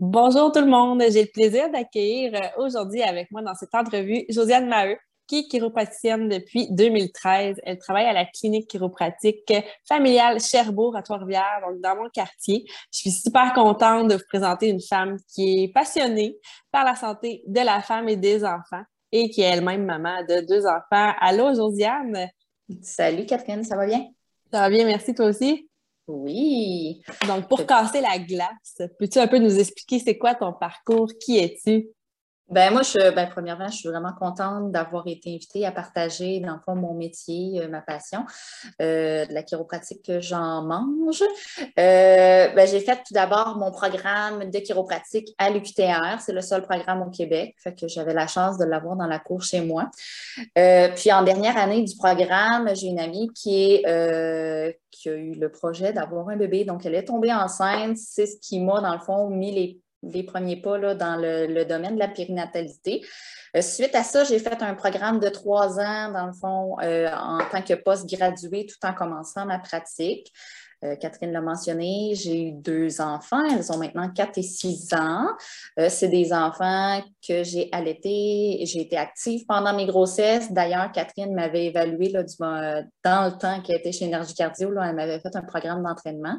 Bonjour tout le monde, j'ai le plaisir d'accueillir euh, aujourd'hui avec moi dans cette entrevue Josiane Maheu, qui est chiropraticienne depuis 2013. Elle travaille à la clinique chiropratique familiale Cherbourg à Trois-Rivières, donc dans mon quartier. Je suis super contente de vous présenter une femme qui est passionnée par la santé de la femme et des enfants et qui est elle-même maman de deux enfants. Allô Josiane? Salut Catherine, ça va bien? Ça va bien, merci toi aussi. Oui. Donc, pour casser la glace, peux-tu un peu nous expliquer c'est quoi ton parcours? Qui es-tu? Ben moi, je, ben, premièrement, je suis vraiment contente d'avoir été invitée à partager, dans le fond, mon métier, euh, ma passion, euh, de la chiropratique que j'en mange. Euh, ben, j'ai fait tout d'abord mon programme de chiropratique à l'UQTR. C'est le seul programme au Québec. Fait que j'avais la chance de l'avoir dans la cour chez moi. puis en dernière année du programme, j'ai une amie qui est qui a eu le projet d'avoir un bébé. Donc, elle est tombée enceinte. C'est ce qui m'a, dans le fond, mis les les premiers pas dans le, domaine de la périnatalité. Euh, suite à ça, j'ai fait un programme de trois ans, dans le fond, euh, en tant que post-gradué, tout en commençant ma pratique. Euh, Catherine l'a mentionné, j'ai eu deux enfants. Elles ont maintenant 4 et 6 ans. c'est des enfants que j'ai allaités. J'ai été active pendant mes grossesses. D'ailleurs, Catherine m'avait évalué là, dans le temps qu'elle était chez Énergie Cardio. Là, elle m'avait fait un programme d'entraînement.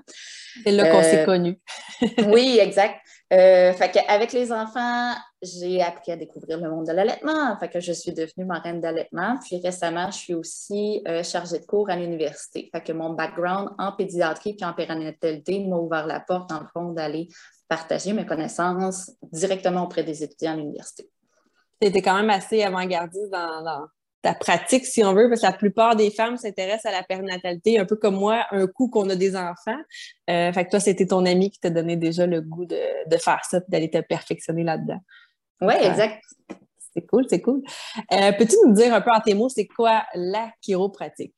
C'est là qu'on s'est connus. oui, exact. Euh, avec les enfants, j'ai appris à découvrir le monde de l'allaitement. Fait que je suis devenue marraine d'allaitement. Puis récemment, je suis aussi euh, chargée de cours à l'université. Fait que mon background en pédiatrie et en périnatalité m'a ouvert la porte, dans le fond, d'aller partager mes connaissances directement auprès des étudiants à l'université. C'était quand même assez avant-gardiste dans, ta pratique, si on veut, parce que la plupart des femmes s'intéressent à la périnatalité, un peu comme moi, un coup qu'on a des enfants. Euh, toi, c'était ton ami qui t'a donné déjà le goût de, faire ça, d'aller te perfectionner là-dedans. Oui, exact. C'est cool, c'est cool. Euh, peux-tu nous dire un peu en tes mots, c'est quoi la chiropratique?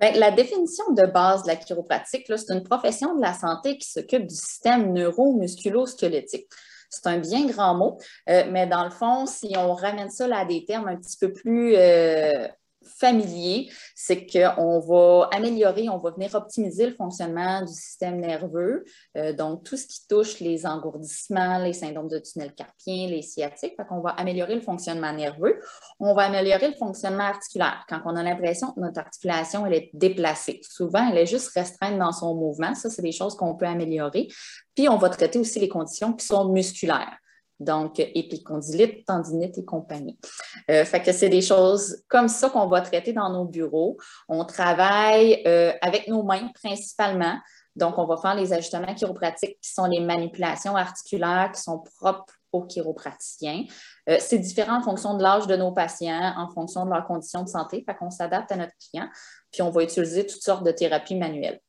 Bien, la définition de base de la chiropratique, c'est une profession de la santé qui s'occupe du système neuro-musculo-squelettique. C'est un bien grand mot, euh, mais dans le fond, si on ramène ça à des termes un petit peu plus euh, familiers, c'est qu'on va améliorer, on va venir optimiser le fonctionnement du système nerveux. Euh, donc, tout ce qui touche les engourdissements, les syndromes de tunnel carpien, les sciatiques, fait qu'on va améliorer le fonctionnement nerveux. On va améliorer le fonctionnement articulaire. Quand on a l'impression que notre articulation elle est déplacée, souvent, elle est juste restreinte dans son mouvement. Ça, c'est des choses qu'on peut améliorer. Puis, on va traiter aussi les conditions qui sont musculaires. Donc, épicondylite, tendinite et compagnie. Euh, fait que c'est des choses comme ça qu'on va traiter dans nos bureaux. On travaille euh, avec nos mains principalement. Donc, on va faire les ajustements chiropratiques qui sont les manipulations articulaires qui sont propres aux chiropraticiens. Euh, c'est différent en fonction de l'âge de nos patients, en fonction de leurs conditions de santé. Fait qu'on s'adapte à notre client. Puis, on va utiliser toutes sortes de thérapies manuelles.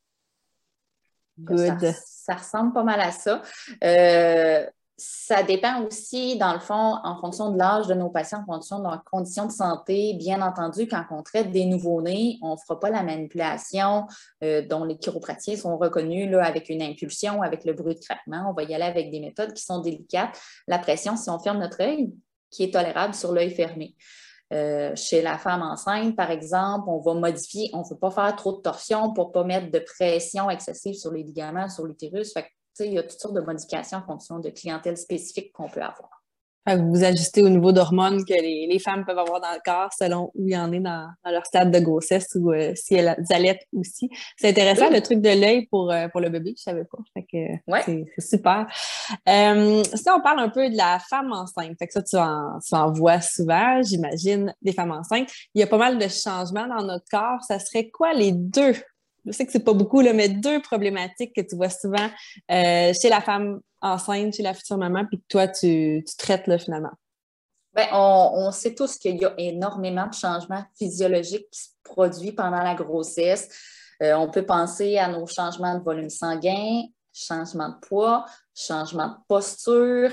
Good. Ça, ressemble pas mal à ça. Euh, ça dépend aussi, dans le fond, en fonction de l'âge de nos patients, en fonction de leurs conditions de santé. Bien entendu, quand on traite des nouveaux-nés, on ne fera pas la manipulation euh, dont les chiropraticiens sont reconnus là, avec une impulsion, avec le bruit de craquement. On va y aller avec des méthodes qui sont délicates. La pression, si on ferme notre œil, qui est tolérable sur l'œil fermé. Euh, chez la femme enceinte, par exemple, on va modifier, on ne veut pas faire trop de torsion pour ne pas mettre de pression excessive sur les ligaments, sur l'utérus. Il y a toutes sortes de modifications en fonction de clientèle spécifique qu'on peut avoir. Vous ajustez au niveau d'hormones que les, femmes peuvent avoir dans le corps selon où il y en est dans, leur stade de grossesse ou euh, si elles allaitent aussi. C'est intéressant le truc de l'œil pour, euh, pour le bébé, je ne savais pas. C'est super. Euh, si on parle un peu de la femme enceinte, fait que ça, tu en, tu en vois souvent, j'imagine, des femmes enceintes. Il y a pas mal de changements dans notre corps. Ça serait quoi les deux je sais que c'est pas beaucoup, là, mais deux problématiques que tu vois souvent euh, chez la femme enceinte, chez la future maman, puis que toi, tu, traites là, finalement. Bien, on, sait tous qu'il y a énormément de changements physiologiques qui se produisent pendant la grossesse. Euh, on peut penser à nos changements de volume sanguin, changement de poids, changement de posture.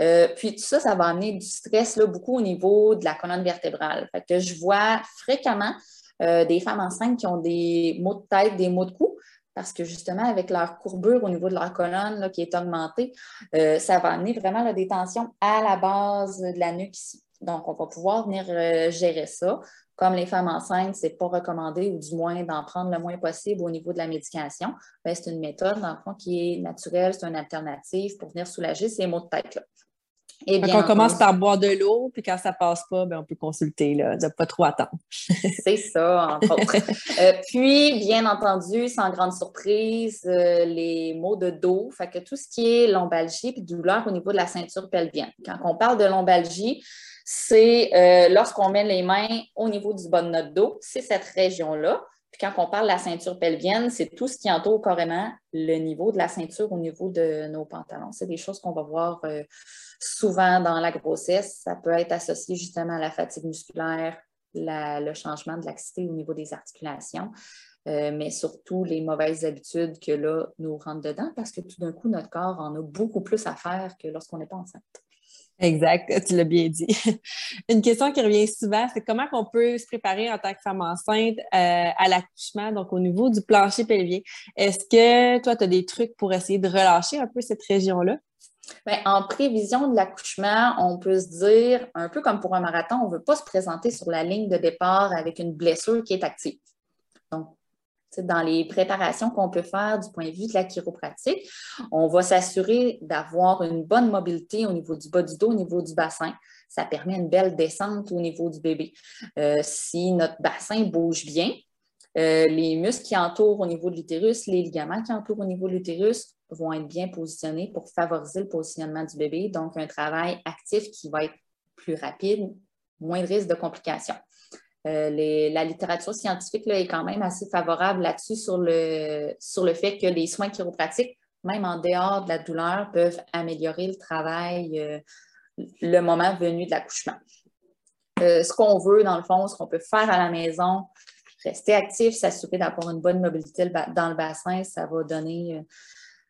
Euh, puis tout ça, ça va amener du stress là, beaucoup au niveau de la colonne vertébrale. Fait que je vois fréquemment euh, des femmes enceintes qui ont des maux de tête, des maux de cou, parce que justement, avec leur courbure au niveau de leur colonne qui est augmentée, euh, ça va amener vraiment la des tensions à la base de la nuque ici. Donc, on va pouvoir venir euh, gérer ça. comme les femmes enceintes, ce n'est pas recommandé, ou du moins d'en prendre le moins possible au niveau de la médication, ben, c'est une méthode, dans le fond, qui est naturelle, c'est une alternative pour venir soulager ces maux de tête-là. Bien on commence par boire de l'eau, puis quand ça passe pas, ben, on peut consulter, là, de pas trop attendre. c'est ça, entre autres. Euh, puis, bien entendu, sans grande surprise, euh, les maux de dos, fait que tout ce qui est lombalgie et douleur au niveau de la ceinture pelvienne. Quand on parle de lombalgie, c'est euh, lorsqu'on met les mains au niveau du bas de notre dos, c'est cette région-là. Puis quand on parle de la ceinture pelvienne, c'est tout ce qui entoure carrément le niveau de la ceinture au niveau de nos pantalons. C'est des choses qu'on va voir souvent dans la grossesse. Ça peut être associé justement à la fatigue musculaire, le changement de laxité au niveau des articulations. Euh, mais surtout les mauvaises habitudes que là nous rentrent dedans parce que tout d'un coup, notre corps en a beaucoup plus à faire que lorsqu'on n'est pas enceinte. Exact, tu l'as bien dit. Une question qui revient souvent, c'est comment on peut se préparer en tant que femme enceinte euh, à l'accouchement, donc au niveau du plancher pelvien? Est-ce que toi, tu as des trucs pour essayer de relâcher un peu cette région-là? Bien, en prévision de l'accouchement, on peut se dire, un peu comme pour un marathon, on ne veut pas se présenter sur la ligne de départ avec une blessure qui est active. Donc, dans les préparations qu'on peut faire du point de vue de la chiropratique, on va s'assurer d'avoir une bonne mobilité au niveau du bas du dos, au niveau du bassin. Ça permet une belle descente au niveau du bébé. Euh, si notre bassin bouge bien, euh, les muscles qui entourent au niveau de l'utérus, les ligaments qui entourent au niveau de l'utérus vont être bien positionnés pour favoriser le positionnement du bébé. Donc, un travail actif qui va être plus rapide, moins de risque de complications. Euh, la littérature scientifique est quand même assez favorable là-dessus sur le, sur le fait que les soins chiropratiques, même en dehors de la douleur, peuvent améliorer le travail euh, le moment venu de l'accouchement. Euh, ce qu'on veut, dans le fond, ce qu'on peut faire à la maison, rester actif, s'assurer d'avoir une bonne mobilité dans le bassin, ça va donner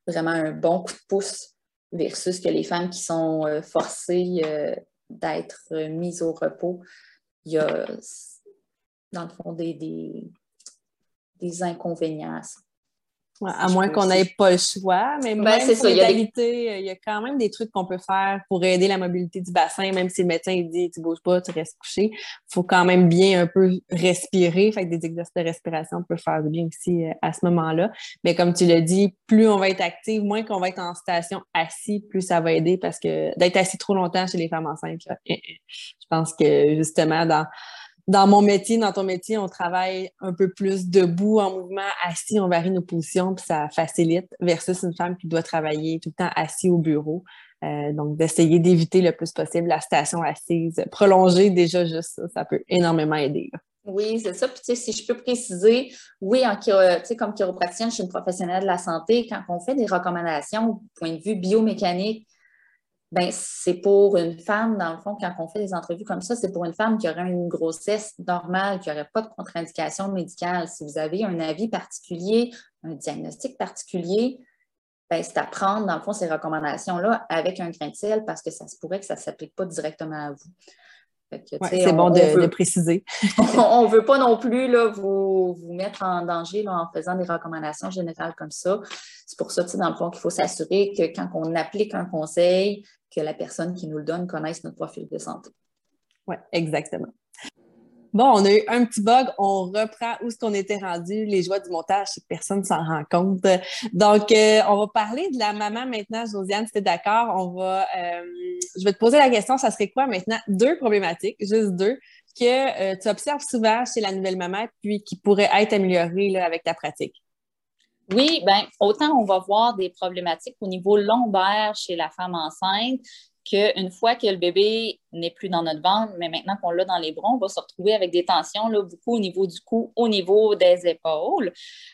vraiment un bon coup de pouce versus que les femmes qui sont forcées d'être mises au repos. Il y a dans le fond, des, des, inconvénients à moins qu'on n'ait pas le choix, mais ben, même pour il, y a il y a quand même des trucs qu'on peut faire pour aider la mobilité du bassin, même si le médecin dit tu bouges pas, tu restes couché. Il faut quand même bien un peu respirer. Fait que des exercices de respiration peuvent faire bien aussi euh, à ce moment-là. Mais comme tu l'as dit, plus on va être actif, moins qu'on va être en station assis, plus ça va aider parce que d'être assis trop longtemps chez les femmes enceintes, je pense que justement, dans dans mon métier, dans ton métier, on travaille un peu plus debout, en mouvement, assis, on varie nos positions, puis ça facilite, versus une femme qui doit travailler tout le temps assis au bureau. Euh, donc, d'essayer d'éviter le plus possible la station assise. Prolonger déjà juste ça, ça peut énormément aider. Oui, c'est ça. Puis, si je peux préciser, oui, en, comme chiropractienne, je suis une professionnelle de la santé. Quand on fait des recommandations au point de vue biomécanique, ben, c'est pour une femme, dans le fond, quand on fait des entrevues comme ça, c'est pour une femme qui aurait une grossesse normale, qui n'aurait pas de contre-indication médicale. Si vous avez un avis particulier, un diagnostic particulier, ben, c'est à prendre, dans le fond, ces recommandations-là avec un grain de sel parce que ça se pourrait que ça ne s'applique pas directement à vous c'est bon de, préciser. on ne veut pas non plus là, vous, vous mettre en danger en faisant des recommandations générales comme ça. C'est pour ça, dans le fond, qu'il faut s'assurer que quand on applique un conseil, que la personne qui nous le donne connaisse notre profil de santé. Oui, exactement. Bon, on a eu un petit bug. On reprend où est-ce qu'on était rendu. Les joies du montage, personne ne s'en rend compte. Donc, euh, on va parler de la maman maintenant. Josiane, si tu es d'accord, on va. Euh, je vais te poser la question, ça serait quoi maintenant? Deux problématiques, juste deux, que euh, tu observes souvent chez la nouvelle maman, puis qui pourraient être améliorées avec ta pratique. Oui, bien, autant on va voir des problématiques au niveau lombaire chez la femme enceinte, qu'une fois que le bébé n'est plus dans notre ventre, mais maintenant qu'on l'a dans les bras, on va se retrouver avec des tensions beaucoup au niveau du cou, au niveau des épaules.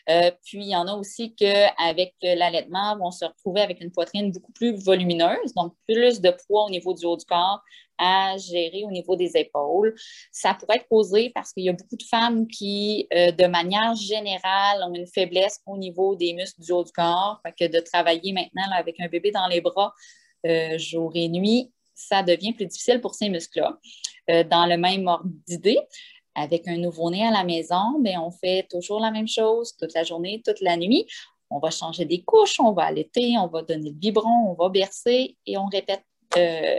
Euh, puis, il y en a aussi qu'avec l'allaitement, on va se retrouver avec une poitrine beaucoup plus volumineuse, donc plus de poids au niveau du haut du corps à gérer au niveau des épaules. Ça pourrait être causé parce qu'il y a beaucoup de femmes qui, euh, de manière générale, ont une faiblesse au niveau des muscles du haut du corps. Fait que de travailler maintenant avec un bébé dans les bras, euh, jour et nuit, ça devient plus difficile pour ces muscles-là. Euh, dans le même ordre d'idée, avec un nouveau-né à la maison, bien, on fait toujours la même chose toute la journée, toute la nuit. On va changer des couches, on va allaiter, on va donner le biberon, on va bercer et on répète euh,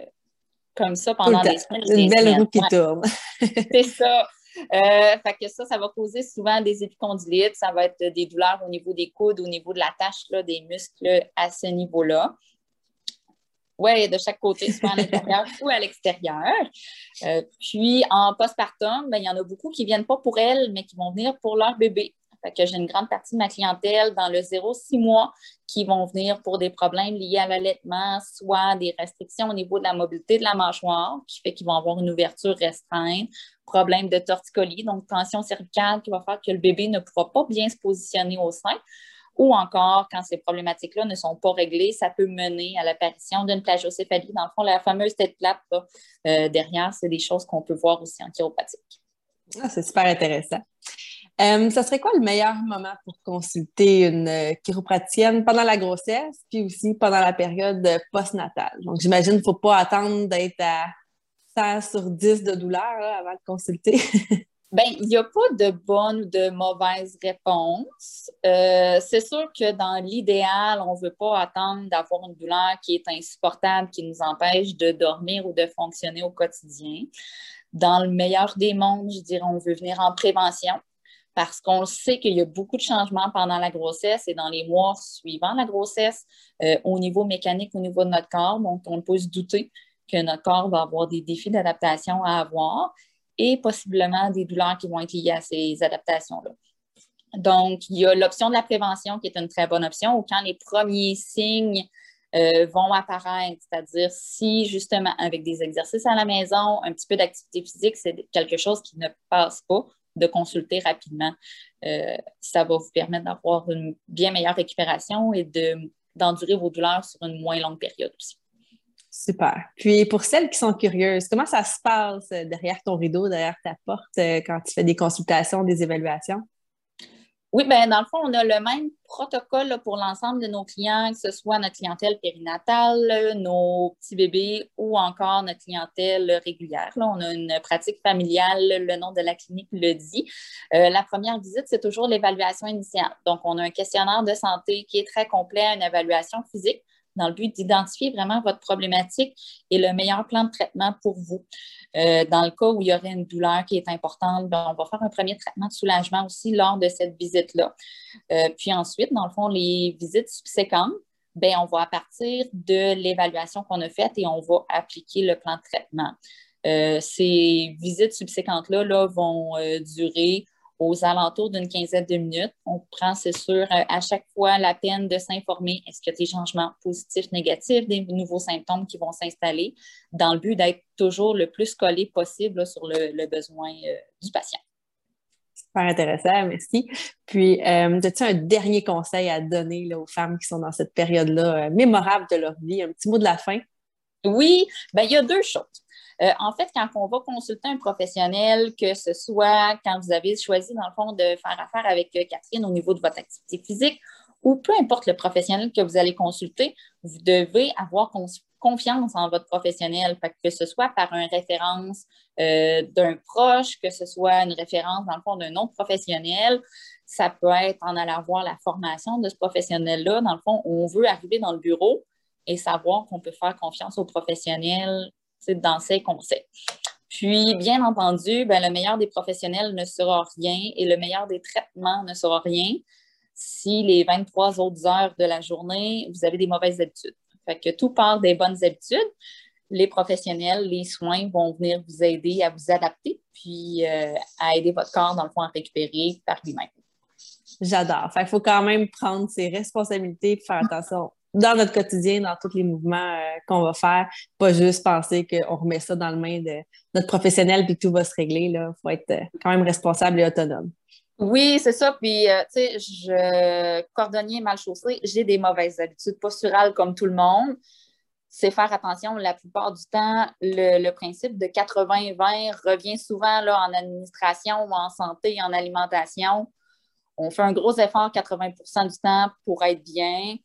comme ça pendant des semaines. Une belle roue qui tourne. C'est ça. fait que ça, ça va causer souvent des épicondylites, ça va être des douleurs au niveau des coudes, au niveau de la tâche là, des muscles à ce niveau-là. Oui, de chaque côté, soit à l'intérieur ou à l'extérieur. Euh, puis en postpartum, ben, il y en a beaucoup qui ne viennent pas pour elles, mais qui vont venir pour leur bébé. Fait que j'ai une grande partie de ma clientèle dans le 0-6 mois qui vont venir pour des problèmes liés à l'allaitement, soit des restrictions au niveau de la mobilité de la mâchoire, qui fait qu'ils vont avoir une ouverture restreinte, problème de torticolis, donc tension cervicale qui va faire que le bébé ne pourra pas bien se positionner au sein ou encore, quand ces problématiques-là ne sont pas réglées, ça peut mener à l'apparition d'une plagiocéphalie. Dans le fond, la fameuse tête plate euh, derrière, c'est des choses qu'on peut voir aussi en chiropratique. Ah, c'est super intéressant. Euh, ça serait quoi le meilleur moment pour consulter une euh, chiropraticienne pendant la grossesse, puis aussi pendant la période postnatale? Donc, j'imagine qu'il ne faut pas attendre d'être à 100 sur 10 de douleur avant de consulter. Bien, il n'y a pas de bonne ou de mauvaise réponse. Euh, c'est sûr que dans l'idéal, on ne veut pas attendre d'avoir une douleur qui est insupportable, qui nous empêche de dormir ou de fonctionner au quotidien. Dans le meilleur des mondes, je dirais, on veut venir en prévention parce qu'on sait qu'il y a beaucoup de changements pendant la grossesse et dans les mois suivant la grossesse euh, au niveau mécanique, au niveau de notre corps. Donc, on peut se douter que notre corps va avoir des défis d'adaptation à avoir et possiblement des douleurs qui vont être liées à ces adaptations-là. Donc, il y a l'option de la prévention qui est une très bonne option où quand les premiers signes euh, vont apparaître, c'est-à-dire si justement avec des exercices à la maison, un petit peu d'activité physique, c'est quelque chose qui ne passe pas, de consulter rapidement. Euh, ça va vous permettre d'avoir une bien meilleure récupération et d'endurer vos douleurs sur une moins longue période aussi. Super. Puis pour celles qui sont curieuses, comment ça se passe euh, derrière ton rideau, derrière ta porte, euh, quand tu fais des consultations, des évaluations? Oui, bien, dans le fond, on a le même protocole pour l'ensemble de nos clients, que ce soit notre clientèle périnatale, nos petits bébés ou encore notre clientèle régulière. Là, on a une pratique familiale, le nom de la clinique le dit. Euh, la première visite, c'est toujours l'évaluation initiale. Donc, on a un questionnaire de santé qui est très complet, une évaluation physique dans le but d'identifier vraiment votre problématique et le meilleur plan de traitement pour vous. Euh, dans le cas où il y aurait une douleur qui est importante, ben, on va faire un premier traitement de soulagement aussi lors de cette visite-là. Euh, puis ensuite, dans le fond, les visites subséquentes, ben, on va à partir de l'évaluation qu'on a faite et on va appliquer le plan de traitement. Euh, ces visites subséquentes-là là, vont durer aux alentours d'une quinzaine de minutes. On prend, c'est sûr, euh, à chaque fois la peine de s'informer est-ce qu'il y a des changements positifs, négatifs, des nouveaux symptômes qui vont s'installer, dans le but d'être toujours le plus collé possible sur le, besoin euh, du patient? Super intéressant, merci. Puis, euh, as-tu un dernier conseil à donner aux femmes qui sont dans cette période-là mémorable de leur vie? Un petit mot de la fin? Oui, ben, il y a deux choses. Euh, en fait, quand on va consulter un professionnel, que ce soit quand vous avez choisi, dans le fond, de faire affaire avec euh, Catherine au niveau de votre activité physique, ou peu importe le professionnel que vous allez consulter, vous devez avoir confiance en votre professionnel, que ce soit par une référence euh, d'un proche, que ce soit une référence, dans le fond, d'un autre professionnel. Ça peut être en allant voir la formation de ce professionnel-là. Dans le fond, on veut arriver dans le bureau et savoir qu'on peut faire confiance au professionnel dans ces conseils. Puis, bien entendu, ben, le meilleur des professionnels ne sera rien et le meilleur des traitements ne sera rien si les 23 autres heures de la journée, vous avez des mauvaises habitudes. Fait que tout part des bonnes habitudes. Les professionnels, les soins vont venir vous aider à vous adapter, puis euh, à aider votre corps, dans le fond, à récupérer par lui-même. J'adore. Il faut quand même prendre ses responsabilités et faire attention dans notre quotidien, dans tous les mouvements euh, qu'on va faire, pas juste penser qu'on remet ça dans le main de notre professionnel puis tout va se régler. Il faut être euh, quand même responsable et autonome. Oui, c'est ça. Puis, euh, tu sais, je cordonnier mal chaussé, j'ai des mauvaises habitudes posturales comme tout le monde. C'est faire attention. La plupart du temps, le, principe de 80-20 revient souvent là, en administration ou en santé en alimentation. On fait un gros effort 80% du temps pour être bien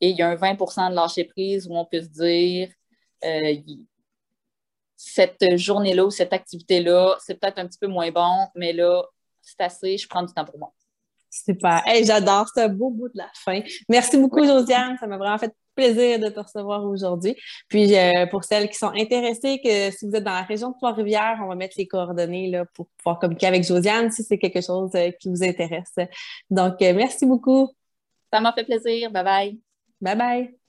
et il y a un 20% de lâcher prise où on peut se dire euh, cette journée-là ou cette activité-là, c'est peut-être un petit peu moins bon, mais là, c'est assez, je prends du temps pour moi. Super. Hey, J'adore, ce beau bout de la fin. Merci beaucoup, Josiane. Ça m'a vraiment fait plaisir de te recevoir aujourd'hui. Puis euh, pour celles qui sont intéressées, que si vous êtes dans la région de Trois-Rivières, on va mettre les coordonnées là, pour pouvoir communiquer avec Josiane si c'est quelque chose euh, qui vous intéresse. Donc, merci beaucoup. Ça m'a fait plaisir. Bye bye. Bye bye.